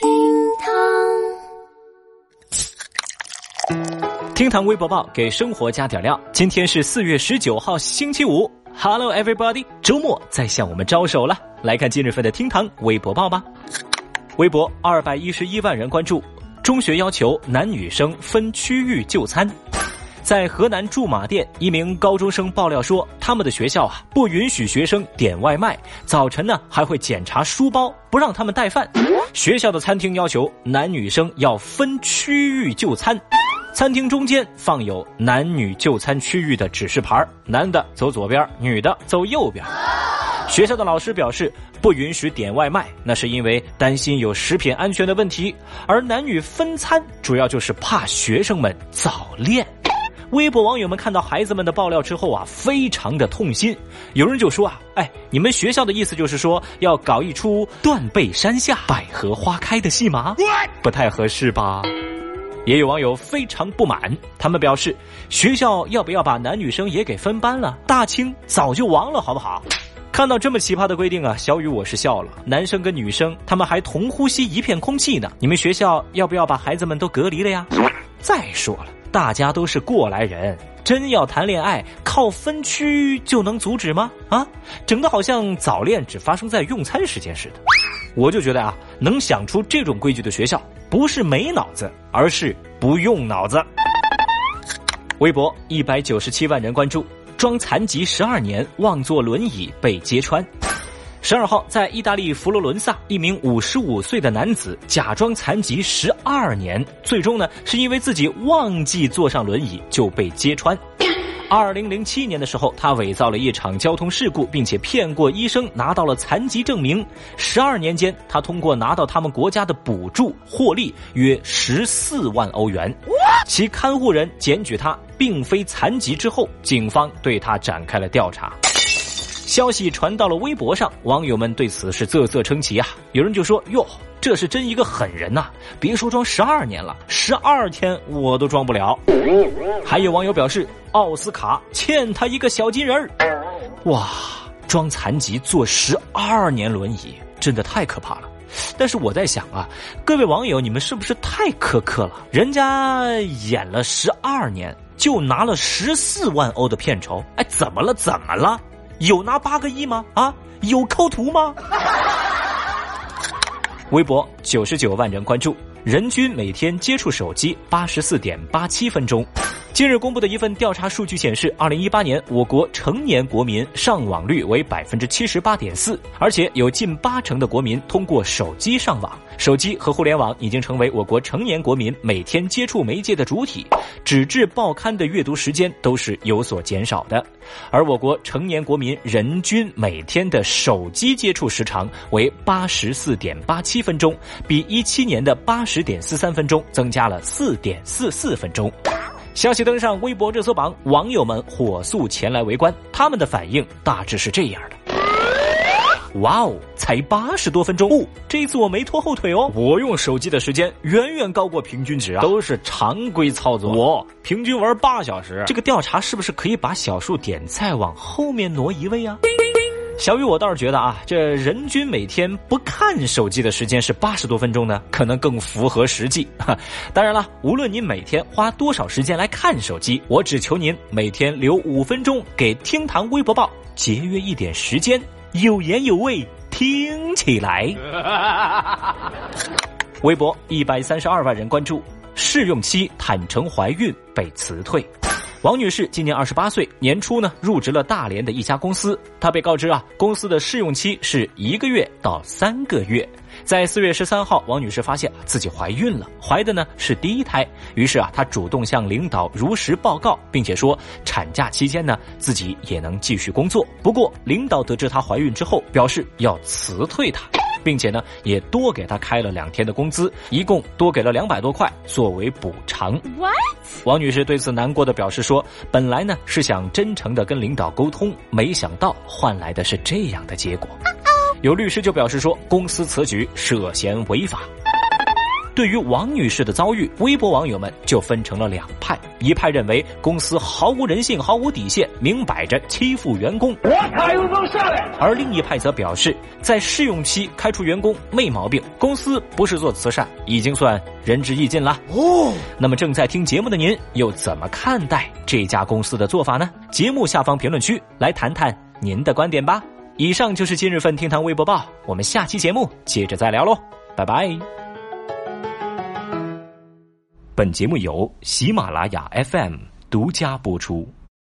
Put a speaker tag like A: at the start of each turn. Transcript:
A: 厅
B: 堂，厅堂微博报给生活加点料。今天是四月十九号，星期五。Hello everybody，周末在向我们招手了。来看今日份的厅堂微博报吧。微博二百一十一万人关注，中学要求男女生分区域就餐。在河南驻马店，一名高中生爆料说，他们的学校啊不允许学生点外卖，早晨呢还会检查书包，不让他们带饭。学校的餐厅要求男女生要分区域就餐，餐厅中间放有男女就餐区域的指示牌，男的走左边，女的走右边。学校的老师表示，不允许点外卖，那是因为担心有食品安全的问题，而男女分餐主要就是怕学生们早恋。微博网友们看到孩子们的爆料之后啊，非常的痛心。有人就说啊，哎，你们学校的意思就是说要搞一出断背山下百合花开的戏码，不太合适吧？也有网友非常不满，他们表示，学校要不要把男女生也给分班了？大清早就亡了，好不好？看到这么奇葩的规定啊，小雨我是笑了。男生跟女生他们还同呼吸一片空气呢，你们学校要不要把孩子们都隔离了呀？再说了。大家都是过来人，真要谈恋爱，靠分区就能阻止吗？啊，整的好像早恋只发生在用餐时间似的。我就觉得啊，能想出这种规矩的学校，不是没脑子，而是不用脑子。微博一百九十七万人关注，装残疾十二年忘坐轮椅被揭穿。十二号，在意大利佛罗伦萨，一名五十五岁的男子假装残疾十二年，最终呢，是因为自己忘记坐上轮椅就被揭穿。二零零七年的时候，他伪造了一场交通事故，并且骗过医生拿到了残疾证明。十二年间，他通过拿到他们国家的补助获利约十四万欧元。其看护人检举他并非残疾之后，警方对他展开了调查。消息传到了微博上，网友们对此是啧啧称奇啊！有人就说：“哟，这是真一个狠人呐！别说装十二年了，十二天我都装不了。”还有网友表示：“奥斯卡欠他一个小金人儿。”哇，装残疾坐十二年轮椅，真的太可怕了。但是我在想啊，各位网友，你们是不是太苛刻了？人家演了十二年，就拿了十四万欧的片酬，哎，怎么了？怎么了？有拿八个亿吗？啊，有抠图吗？微博九十九万人关注，人均每天接触手机八十四点八七分钟。近日公布的一份调查数据显示，二零一八年我国成年国民上网率为百分之七十八点四，而且有近八成的国民通过手机上网。手机和互联网已经成为我国成年国民每天接触媒介的主体，纸质报刊的阅读时间都是有所减少的。而我国成年国民人均每天的手机接触时长为八十四点八七分钟，比一七年的八十点四三分钟增加了四点四四分钟。消息登上微博热搜榜，网友们火速前来围观。他们的反应大致是这样的：哇哦，才八十多分钟哦，这一次我没拖后腿哦，我用手机的时间远远高过平均值啊，都是常规操作。我平均玩八小时，这个调查是不是可以把小数点再往后面挪一位啊？小雨，我倒是觉得啊，这人均每天不看手机的时间是八十多分钟呢，可能更符合实际。当然了，无论您每天花多少时间来看手机，我只求您每天留五分钟给厅堂微博报，节约一点时间，有言有味，听起来。微博一百三十二万人关注，试用期坦诚怀孕被辞退。王女士今年二十八岁，年初呢入职了大连的一家公司。她被告知啊，公司的试用期是一个月到三个月。在四月十三号，王女士发现自己怀孕了，怀的呢是第一胎。于是啊，她主动向领导如实报告，并且说产假期间呢自己也能继续工作。不过，领导得知她怀孕之后，表示要辞退她。并且呢，也多给他开了两天的工资，一共多给了两百多块作为补偿。王女士对此难过的表示说：“本来呢是想真诚的跟领导沟通，没想到换来的是这样的结果。”有律师就表示说，公司此举涉嫌违法。对于王女士的遭遇，微博网友们就分成了两派：一派认为公司毫无人性、毫无底线，明摆着欺负员工；。而另一派则表示，在试用期开除员工没毛病，公司不是做慈善，已经算仁至义尽了。哦，那么正在听节目的您又怎么看待这家公司的做法呢？节目下方评论区来谈谈您的观点吧。以上就是今日份听堂微博报，我们下期节目接着再聊喽，拜拜。本节目由喜马拉雅 FM 独家播出。